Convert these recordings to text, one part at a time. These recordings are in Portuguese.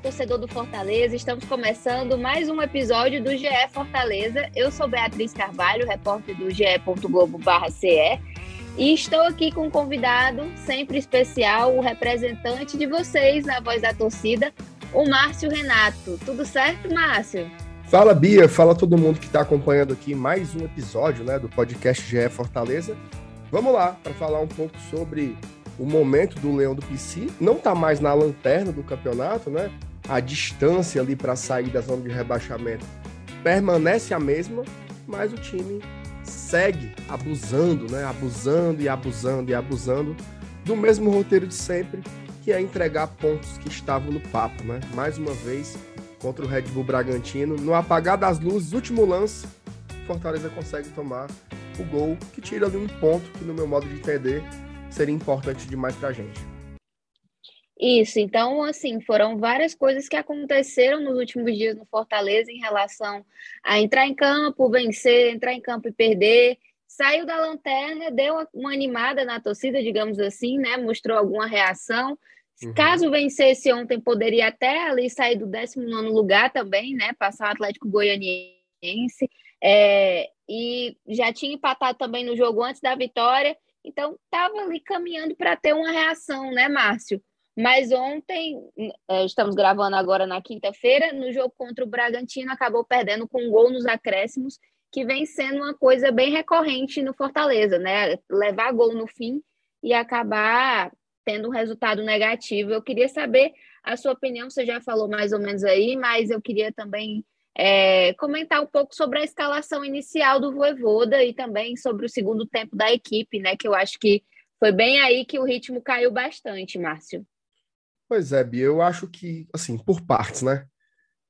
torcedor do Fortaleza. Estamos começando mais um episódio do GE Fortaleza. Eu sou Beatriz Carvalho, repórter do ge.globo.ce. E estou aqui com um convidado sempre especial, o representante de vocês na voz da torcida, o Márcio Renato. Tudo certo, Márcio? Fala, Bia. Fala todo mundo que está acompanhando aqui mais um episódio né, do podcast GE Fortaleza. Vamos lá para falar um pouco sobre o momento do Leão do PC. Não está mais na lanterna do campeonato, né? A distância ali para sair da zona de rebaixamento permanece a mesma, mas o time segue abusando, né? Abusando e abusando e abusando do mesmo roteiro de sempre, que é entregar pontos que estavam no papo, né? Mais uma vez contra o Red Bull Bragantino, no apagar das luzes, último lance, Fortaleza consegue tomar o gol que tira ali um ponto que no meu modo de entender seria importante demais para a gente. Isso, então, assim, foram várias coisas que aconteceram nos últimos dias no Fortaleza em relação a entrar em campo, vencer, entrar em campo e perder. Saiu da lanterna, deu uma animada na torcida, digamos assim, né? Mostrou alguma reação. Uhum. Caso vencesse ontem, poderia até ali sair do 19 lugar também, né? Passar o Atlético Goianiense. É, e já tinha empatado também no jogo antes da vitória. Então, estava ali caminhando para ter uma reação, né, Márcio? Mas ontem, é, estamos gravando agora na quinta-feira, no jogo contra o Bragantino, acabou perdendo com um gol nos acréscimos, que vem sendo uma coisa bem recorrente no Fortaleza, né? Levar gol no fim e acabar tendo um resultado negativo. Eu queria saber a sua opinião, você já falou mais ou menos aí, mas eu queria também é, comentar um pouco sobre a escalação inicial do Voivoda e também sobre o segundo tempo da equipe, né? Que eu acho que foi bem aí que o ritmo caiu bastante, Márcio. Pois é, Bia, eu acho que, assim, por partes, né?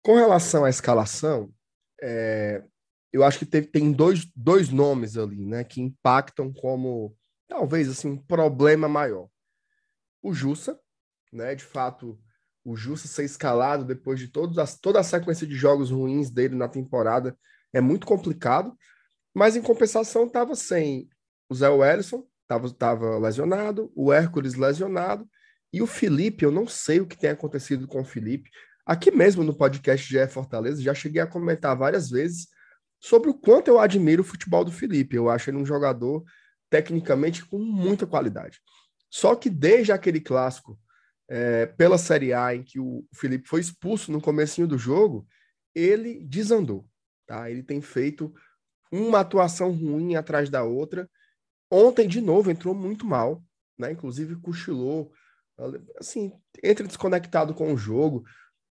Com relação à escalação, é, eu acho que teve, tem dois, dois nomes ali, né, que impactam como, talvez, assim, um problema maior. O Jussa, né, de fato, o Justo ser escalado depois de todas as, toda a sequência de jogos ruins dele na temporada é muito complicado, mas em compensação estava sem o Zé Wellison, estava lesionado, o Hércules lesionado, e o Felipe, eu não sei o que tem acontecido com o Felipe. Aqui mesmo no podcast de Fortaleza, já cheguei a comentar várias vezes sobre o quanto eu admiro o futebol do Felipe. Eu acho ele um jogador tecnicamente com muita qualidade. Só que desde aquele clássico é, pela Série A, em que o Felipe foi expulso no comecinho do jogo, ele desandou. Tá? Ele tem feito uma atuação ruim atrás da outra. Ontem, de novo, entrou muito mal, né? inclusive cochilou, assim, entra desconectado com o jogo.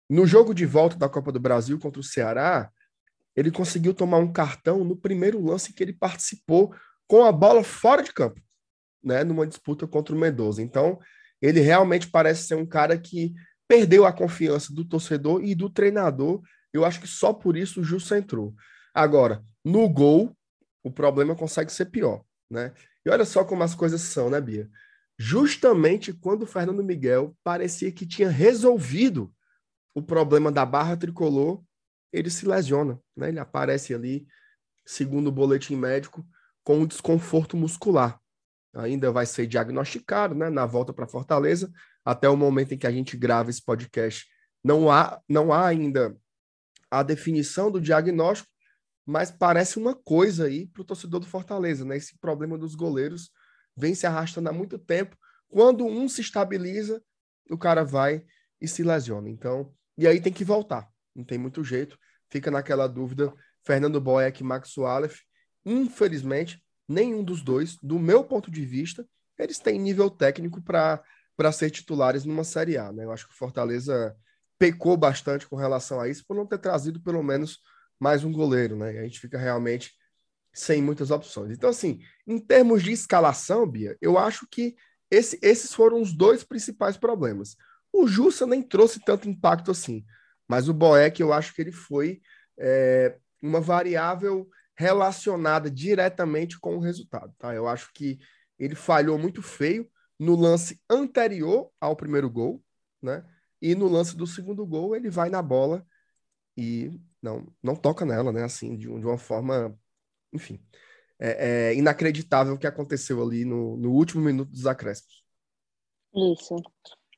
No jogo de volta da Copa do Brasil contra o Ceará, ele conseguiu tomar um cartão no primeiro lance que ele participou com a bola fora de campo, né, numa disputa contra o Mendoza. Então, ele realmente parece ser um cara que perdeu a confiança do torcedor e do treinador. Eu acho que só por isso o Justo entrou. Agora, no gol, o problema consegue ser pior, né? E olha só como as coisas são, né, Bia? Justamente quando o Fernando Miguel parecia que tinha resolvido o problema da barra tricolor, ele se lesiona, né? Ele aparece ali, segundo o boletim médico, com um desconforto muscular ainda vai ser diagnosticado né, na volta para Fortaleza. Até o momento em que a gente grava esse podcast, não há, não há ainda a definição do diagnóstico, mas parece uma coisa aí para o torcedor do Fortaleza, né? Esse problema dos goleiros vem se arrastando há muito tempo. Quando um se estabiliza, o cara vai e se lesiona. Então, e aí tem que voltar. Não tem muito jeito. Fica naquela dúvida. Fernando Boeck e Max Suárez, infelizmente, nenhum dos dois, do meu ponto de vista, eles têm nível técnico para ser titulares numa Série A. Né? Eu acho que o Fortaleza pecou bastante com relação a isso por não ter trazido pelo menos mais um goleiro, né? E a gente fica realmente sem muitas opções. Então, assim, em termos de escalação, Bia, eu acho que esse, esses foram os dois principais problemas. O Jussa nem trouxe tanto impacto assim, mas o Boeck, eu acho que ele foi é, uma variável relacionada diretamente com o resultado, tá? Eu acho que ele falhou muito feio no lance anterior ao primeiro gol, né? E no lance do segundo gol, ele vai na bola e não, não toca nela, né? Assim, de, de uma forma, enfim, é, é, inacreditável o que aconteceu ali no, no último minuto dos acréscimos. Isso.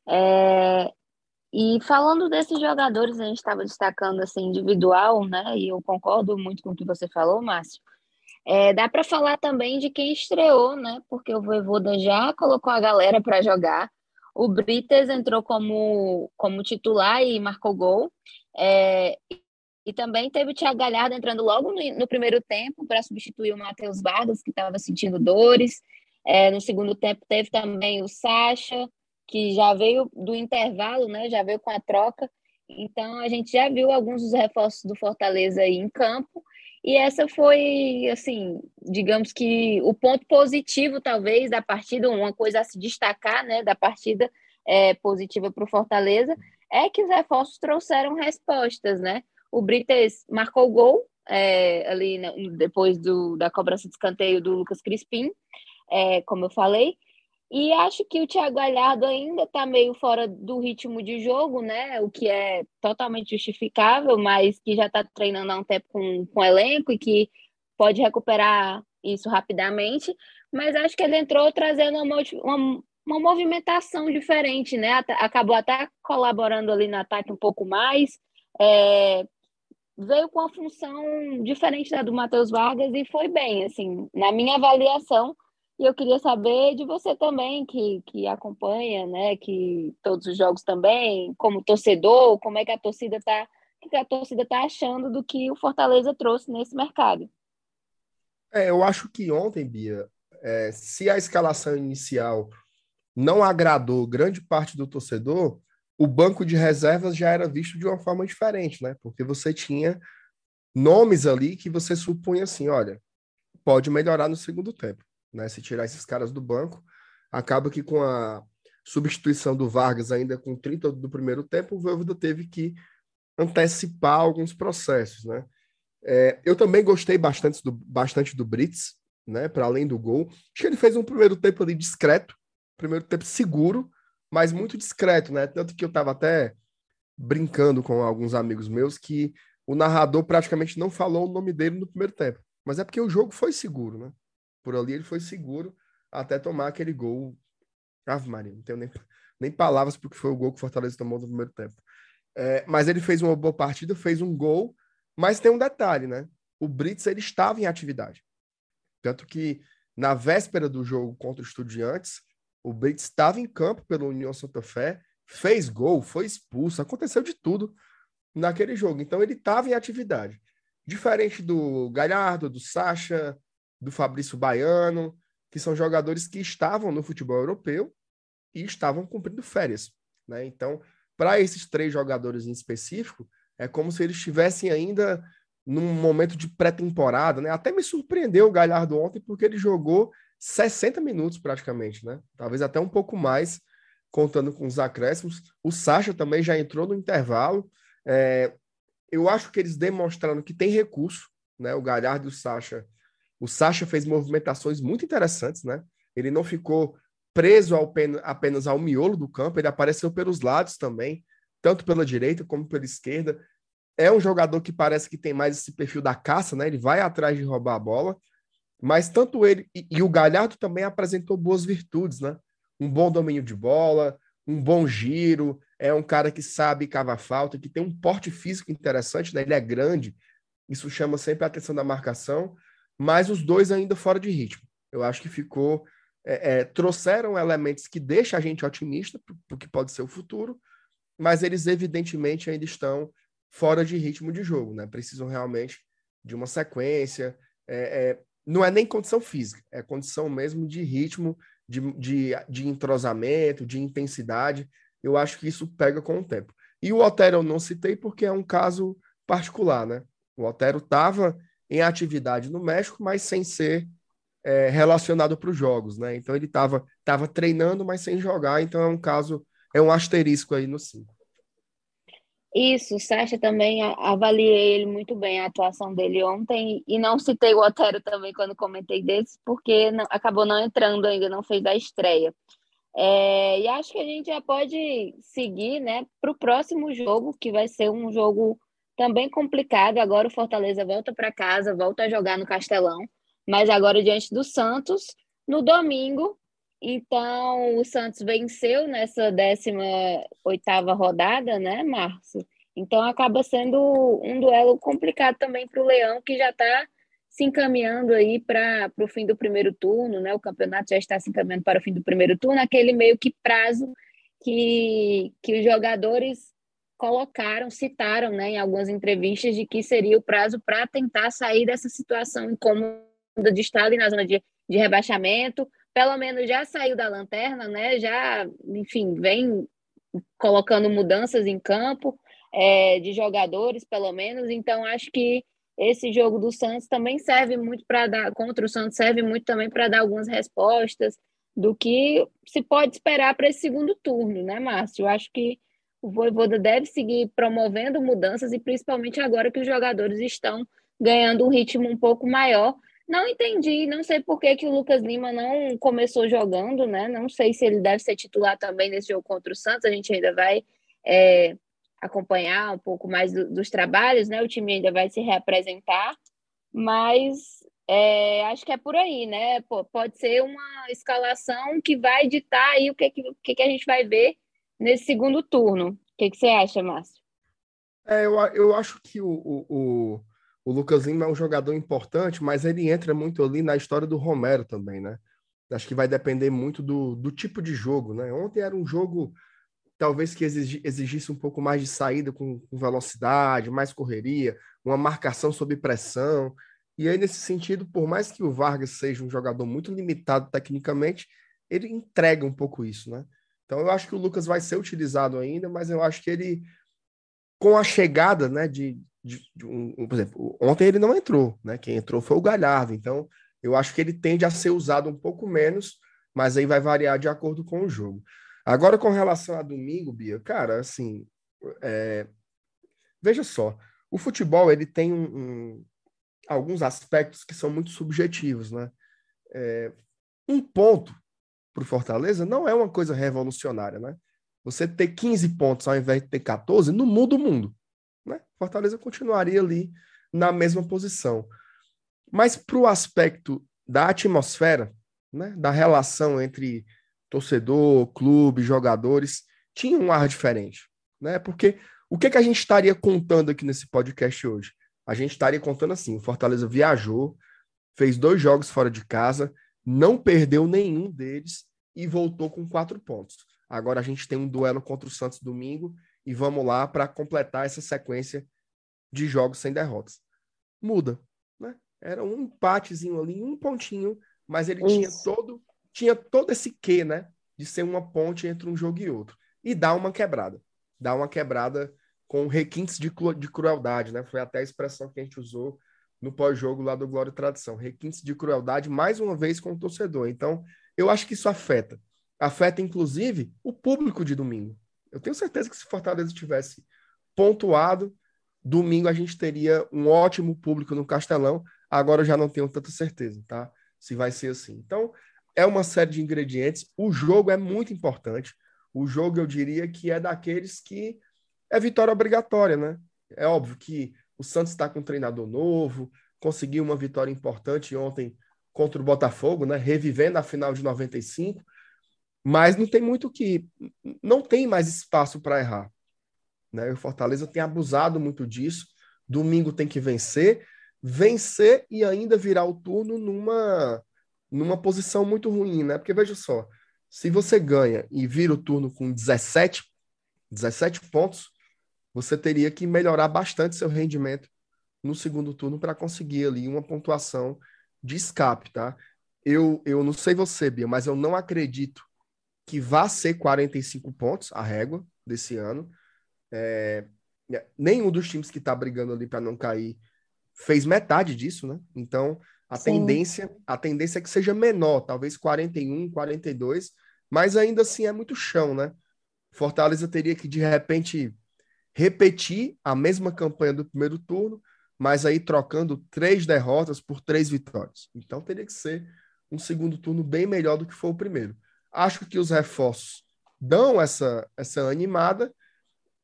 É, E falando desses jogadores, a gente estava destacando assim individual, né? E eu concordo muito com o que você falou, Márcio. É, dá para falar também de quem estreou, né? Porque o Voivoda já colocou a galera para jogar. O Brites entrou como, como titular e marcou gol. É, e também teve o Thiago Galhardo entrando logo no, no primeiro tempo para substituir o Matheus Vargas, que estava sentindo dores. É, no segundo tempo teve também o Sacha, que já veio do intervalo, né? Já veio com a troca. Então a gente já viu alguns dos reforços do Fortaleza aí em campo. E essa foi, assim, digamos que o ponto positivo, talvez, da partida, uma coisa a se destacar, né, da partida é, positiva para o Fortaleza, é que os reforços trouxeram respostas, né? O Brites marcou o gol é, ali depois do, da cobrança de escanteio do Lucas Crispim, é, como eu falei, e acho que o Thiago Galhardo ainda está meio fora do ritmo de jogo, né? O que é totalmente justificável, mas que já está treinando há um tempo com, com o elenco e que pode recuperar isso rapidamente. Mas acho que ele entrou trazendo uma, uma, uma movimentação diferente, né? Acabou até colaborando ali no ataque um pouco mais. É, veio com uma função diferente da do Matheus Vargas e foi bem, assim, na minha avaliação e eu queria saber de você também, que, que acompanha, né, que todos os jogos também, como torcedor, como é que a torcida está, que a torcida está achando do que o Fortaleza trouxe nesse mercado. É, eu acho que ontem, Bia, é, se a escalação inicial não agradou grande parte do torcedor, o banco de reservas já era visto de uma forma diferente, né? Porque você tinha nomes ali que você supunha assim, olha, pode melhorar no segundo tempo né? Se tirar esses caras do banco, acaba que com a substituição do Vargas ainda com 30 do primeiro tempo, o Voivoda teve que antecipar alguns processos, né? É, eu também gostei bastante do, bastante do Brits, né? Para além do gol. Acho que ele fez um primeiro tempo ali discreto, primeiro tempo seguro, mas muito discreto, né? Tanto que eu estava até brincando com alguns amigos meus que o narrador praticamente não falou o nome dele no primeiro tempo. Mas é porque o jogo foi seguro, né? Por ali ele foi seguro até tomar aquele gol. Ave Maria, não tenho nem, nem palavras porque foi o gol que o Fortaleza tomou no primeiro tempo. É, mas ele fez uma boa partida, fez um gol, mas tem um detalhe, né? O Brits ele estava em atividade. Tanto que na véspera do jogo contra o Estudiantes, o Brits estava em campo pelo União Santa Fé, fez gol, foi expulso, aconteceu de tudo naquele jogo. Então ele estava em atividade. Diferente do Galhardo, do Sacha, do Fabrício Baiano, que são jogadores que estavam no futebol europeu e estavam cumprindo férias. Né? Então, para esses três jogadores em específico, é como se eles estivessem ainda num momento de pré-temporada. Né? Até me surpreendeu o Galhardo ontem, porque ele jogou 60 minutos praticamente, né? talvez até um pouco mais, contando com os acréscimos. O Sacha também já entrou no intervalo. É, eu acho que eles demonstraram que tem recurso, né? O Galhardo e o Sacha o Sacha fez movimentações muito interessantes, né? Ele não ficou preso ao apenas ao miolo do campo, ele apareceu pelos lados também, tanto pela direita como pela esquerda. É um jogador que parece que tem mais esse perfil da caça, né? Ele vai atrás de roubar a bola, mas tanto ele e, e o Galhardo também apresentou boas virtudes, né? Um bom domínio de bola, um bom giro, é um cara que sabe cavar falta, que tem um porte físico interessante, né? Ele é grande, isso chama sempre a atenção da marcação mas os dois ainda fora de ritmo. Eu acho que ficou. É, é, trouxeram elementos que deixam a gente otimista o que pode ser o futuro, mas eles evidentemente ainda estão fora de ritmo de jogo, né? Precisam realmente de uma sequência. É, é, não é nem condição física, é condição mesmo de ritmo, de, de, de entrosamento, de intensidade. Eu acho que isso pega com o tempo. E o Otero eu não citei porque é um caso particular, né? O Otero estava em atividade no México, mas sem ser é, relacionado para os jogos, né? Então ele estava tava treinando, mas sem jogar, então é um caso, é um asterisco aí no 5. Isso, o Sacha também avaliei ele muito bem, a atuação dele ontem, e não citei o Otero também quando comentei desse, porque não, acabou não entrando ainda, não fez a estreia. É, e acho que a gente já pode seguir né, para o próximo jogo, que vai ser um jogo também complicado. Agora o Fortaleza volta para casa, volta a jogar no Castelão, mas agora diante do Santos, no domingo, Então, o Santos venceu nessa 18ª rodada, né, Márcio? Então, acaba sendo um duelo complicado também para o Leão, que já está se encaminhando aí para o fim do primeiro turno, né? O campeonato já está se encaminhando para o fim do primeiro turno, aquele meio que prazo que, que os jogadores colocaram, citaram né, em algumas entrevistas de que seria o prazo para tentar sair dessa situação incômoda de estado e na zona de, de rebaixamento. Pelo menos já saiu da lanterna, né? Já, enfim, vem colocando mudanças em campo é, de jogadores, pelo menos. Então, acho que esse jogo do Santos também serve muito para dar contra o Santos serve muito também para dar algumas respostas do que se pode esperar para esse segundo turno, né, Márcio? Eu acho que o Voivoda deve seguir promovendo mudanças e principalmente agora que os jogadores estão ganhando um ritmo um pouco maior. Não entendi, não sei por que, que o Lucas Lima não começou jogando, né? Não sei se ele deve ser titular também nesse jogo contra o Santos. A gente ainda vai é, acompanhar um pouco mais do, dos trabalhos, né? O time ainda vai se reapresentar, mas é, acho que é por aí, né? Pô, pode ser uma escalação que vai ditar aí o que, que, que a gente vai ver nesse segundo turno. O que, que você acha, Márcio? É, eu, eu acho que o, o, o Lucas Lima é um jogador importante, mas ele entra muito ali na história do Romero também, né? Acho que vai depender muito do, do tipo de jogo, né? Ontem era um jogo talvez que exigisse um pouco mais de saída com, com velocidade, mais correria, uma marcação sob pressão. E aí, nesse sentido, por mais que o Vargas seja um jogador muito limitado tecnicamente, ele entrega um pouco isso, né? Então eu acho que o Lucas vai ser utilizado ainda, mas eu acho que ele, com a chegada, né, de, de, de um, um, por exemplo, ontem ele não entrou, né? Quem entrou foi o Galhardo. Então eu acho que ele tende a ser usado um pouco menos, mas aí vai variar de acordo com o jogo. Agora, com relação a domingo, Bia, cara, assim, é... veja só, o futebol ele tem um, um, alguns aspectos que são muito subjetivos, né? É... um ponto para o Fortaleza não é uma coisa revolucionária, né? Você ter 15 pontos ao invés de ter 14 não muda o mundo, né? Fortaleza continuaria ali na mesma posição. Mas para o aspecto da atmosfera, né, da relação entre torcedor, clube, jogadores, tinha um ar diferente, né? Porque o que, que a gente estaria contando aqui nesse podcast hoje? A gente estaria contando assim: o Fortaleza viajou, fez dois jogos fora de casa, não perdeu nenhum deles e voltou com quatro pontos. Agora a gente tem um duelo contra o Santos domingo e vamos lá para completar essa sequência de jogos sem derrotas. Muda, né? Era um empatezinho ali, um pontinho, mas ele Isso. tinha todo tinha todo esse quê, né? De ser uma ponte entre um jogo e outro. E dá uma quebrada. Dá uma quebrada com requintes de, de crueldade, né? Foi até a expressão que a gente usou no pós-jogo lá do Glória e Tradição. Requintes de crueldade, mais uma vez, com o torcedor. Então, eu acho que isso afeta. Afeta, inclusive, o público de domingo. Eu tenho certeza que se Fortaleza tivesse pontuado, domingo a gente teria um ótimo público no Castelão. Agora eu já não tenho tanta certeza, tá? Se vai ser assim. Então, é uma série de ingredientes. O jogo é muito importante. O jogo, eu diria que é daqueles que é vitória obrigatória, né? É óbvio que o Santos está com um treinador novo, conseguiu uma vitória importante ontem contra o Botafogo, né? Revivendo a final de 95, mas não tem muito que não tem mais espaço para errar, né? O Fortaleza tem abusado muito disso. Domingo tem que vencer, vencer e ainda virar o turno numa numa posição muito ruim, né? Porque veja só, se você ganha e vira o turno com 17 17 pontos, você teria que melhorar bastante seu rendimento no segundo turno para conseguir ali uma pontuação de escape, tá? Eu, eu não sei você, Bia, mas eu não acredito que vá ser 45 pontos a régua desse ano. É, nenhum dos times que está brigando ali para não cair fez metade disso, né? Então, a tendência, a tendência é que seja menor, talvez 41, 42, mas ainda assim é muito chão, né? Fortaleza teria que de repente repetir a mesma campanha do primeiro turno, mas aí trocando três derrotas por três vitórias. Então teria que ser um segundo turno bem melhor do que foi o primeiro. Acho que os reforços dão essa, essa animada,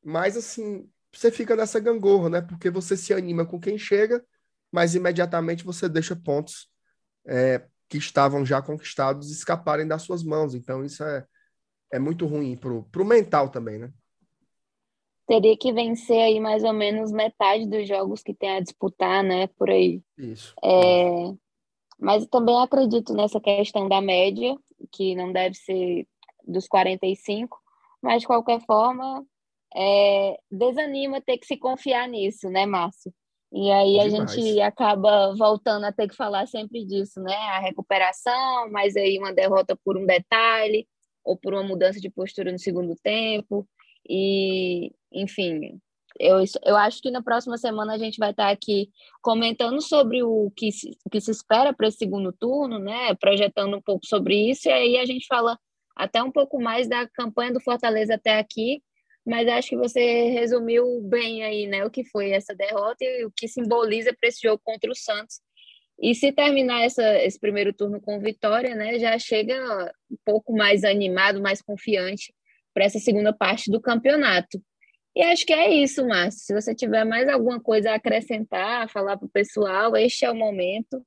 mas assim, você fica nessa gangorra, né? Porque você se anima com quem chega, mas imediatamente você deixa pontos é, que estavam já conquistados escaparem das suas mãos. Então, isso é, é muito ruim para o mental também, né? Teria que vencer aí mais ou menos metade dos jogos que tem a disputar, né? Por aí. Isso. É, mas também acredito nessa questão da média, que não deve ser dos 45, mas de qualquer forma, é, desanima ter que se confiar nisso, né, Márcio? E aí a Demais. gente acaba voltando a ter que falar sempre disso, né? A recuperação, mas aí uma derrota por um detalhe, ou por uma mudança de postura no segundo tempo. E, enfim, eu, eu acho que na próxima semana a gente vai estar aqui comentando sobre o que se, o que se espera para esse segundo turno, né? Projetando um pouco sobre isso, e aí a gente fala até um pouco mais da campanha do Fortaleza até aqui, mas acho que você resumiu bem aí, né, o que foi essa derrota e o que simboliza para esse jogo contra o Santos. E se terminar essa, esse primeiro turno com vitória, né, já chega um pouco mais animado, mais confiante para essa segunda parte do campeonato. E acho que é isso, Márcio. Se você tiver mais alguma coisa a acrescentar, falar para o pessoal, este é o momento,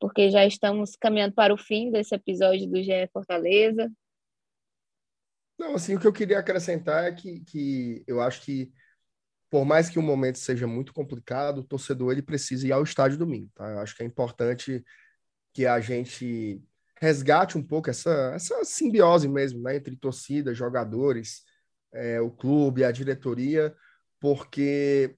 porque já estamos caminhando para o fim desse episódio do GE Fortaleza. Não, assim, o que eu queria acrescentar é que, que eu acho que, por mais que o momento seja muito complicado, o torcedor ele precisa ir ao estádio domingo, tá? Eu acho que é importante que a gente resgate um pouco essa, essa simbiose mesmo, né, entre torcida, jogadores, é, o clube, a diretoria, porque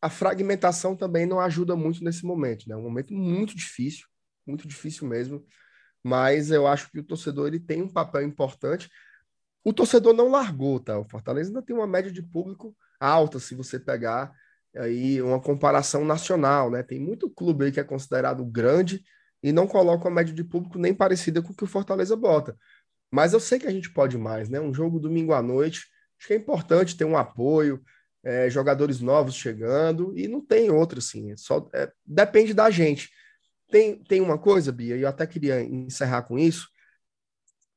a fragmentação também não ajuda muito nesse momento, né? É um momento muito difícil, muito difícil mesmo, mas eu acho que o torcedor ele tem um papel importante. O torcedor não largou, tá? O Fortaleza ainda tem uma média de público alta, se você pegar aí uma comparação nacional, né? Tem muito clube aí que é considerado grande e não coloca uma média de público nem parecida com o que o Fortaleza bota. Mas eu sei que a gente pode mais, né? Um jogo domingo à noite, acho que é importante ter um apoio, é, jogadores novos chegando, e não tem outro, assim, é só é, depende da gente. Tem, tem uma coisa, Bia, e eu até queria encerrar com isso.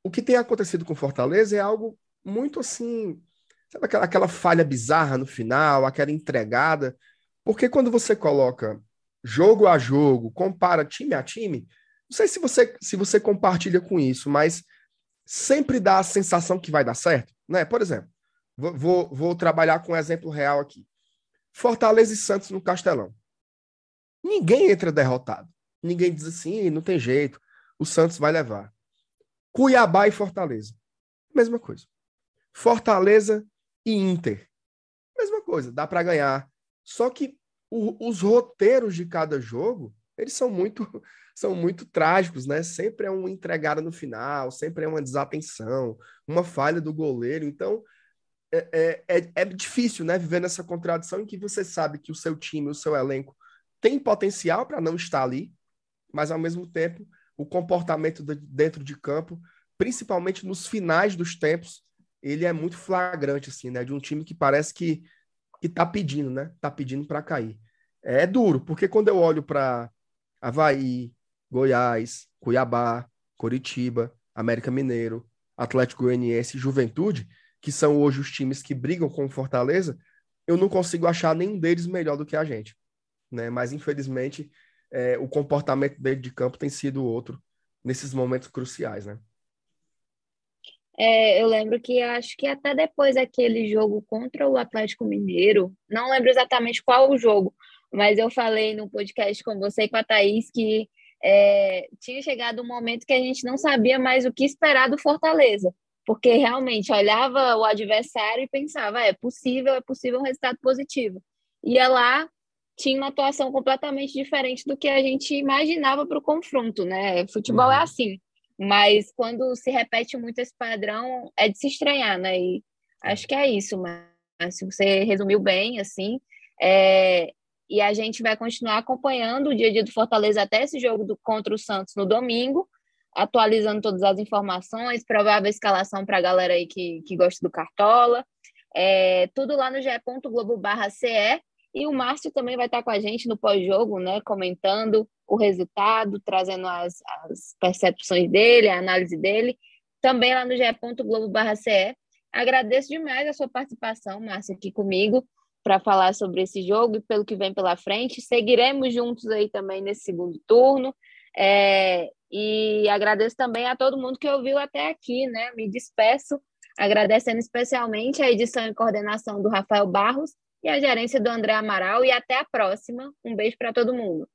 O que tem acontecido com Fortaleza é algo muito assim, sabe aquela, aquela falha bizarra no final, aquela entregada, porque quando você coloca jogo a jogo, compara time a time, não sei se você, se você compartilha com isso, mas sempre dá a sensação que vai dar certo, né? Por exemplo, vou, vou, trabalhar com um exemplo real aqui. Fortaleza e Santos no Castelão. Ninguém entra derrotado. Ninguém diz assim, não tem jeito, o Santos vai levar. Cuiabá e Fortaleza. Mesma coisa. Fortaleza e Inter. Mesma coisa, dá para ganhar. Só que o, os roteiros de cada jogo, eles são muito são muito trágicos, né? Sempre é uma entregada no final, sempre é uma desatenção, uma falha do goleiro. Então, é, é, é, é difícil, né? Viver nessa contradição em que você sabe que o seu time, o seu elenco tem potencial para não estar ali, mas ao mesmo tempo o comportamento de, dentro de campo, principalmente nos finais dos tempos, ele é muito flagrante, assim, né? De um time que parece que que tá pedindo, né? Tá pedindo para cair. É, é duro, porque quando eu olho para Havaí, Goiás, Cuiabá, Coritiba, América Mineiro, Atlético Goianiense Juventude, que são hoje os times que brigam com o Fortaleza, eu não consigo achar nenhum deles melhor do que a gente. Né? Mas, infelizmente, é, o comportamento dele de campo tem sido outro nesses momentos cruciais, né? É, eu lembro que acho que até depois daquele jogo contra o Atlético Mineiro, não lembro exatamente qual o jogo, mas eu falei no podcast com você e com a Thaís que é, tinha chegado um momento que a gente não sabia mais o que esperar do Fortaleza, porque realmente olhava o adversário e pensava, é possível, é possível um resultado positivo. Ia lá, tinha uma atuação completamente diferente do que a gente imaginava para o confronto, né? Futebol é uhum. é assim mas quando se repete muito esse padrão, é de se estranhar, né? E acho que é isso, mas você resumiu bem, assim. É, e a gente vai continuar acompanhando o dia a dia do Fortaleza até esse jogo do, contra o Santos no domingo, atualizando todas as informações, provável escalação para a galera aí que, que gosta do Cartola. É, tudo lá no ge.globo.ce e o Márcio também vai estar com a gente no pós-jogo, né, comentando o resultado, trazendo as, as, percepções dele, a análise dele, também lá no ge.globo.ce. Agradeço demais a sua participação, Márcio, aqui comigo, para falar sobre esse jogo e pelo que vem pela frente. Seguiremos juntos aí também nesse segundo turno. É, E agradeço também a todo mundo que ouviu até aqui, né? Me despeço, agradecendo especialmente a edição e coordenação do Rafael Barros e a gerência do André Amaral. E até a próxima. Um beijo para todo mundo.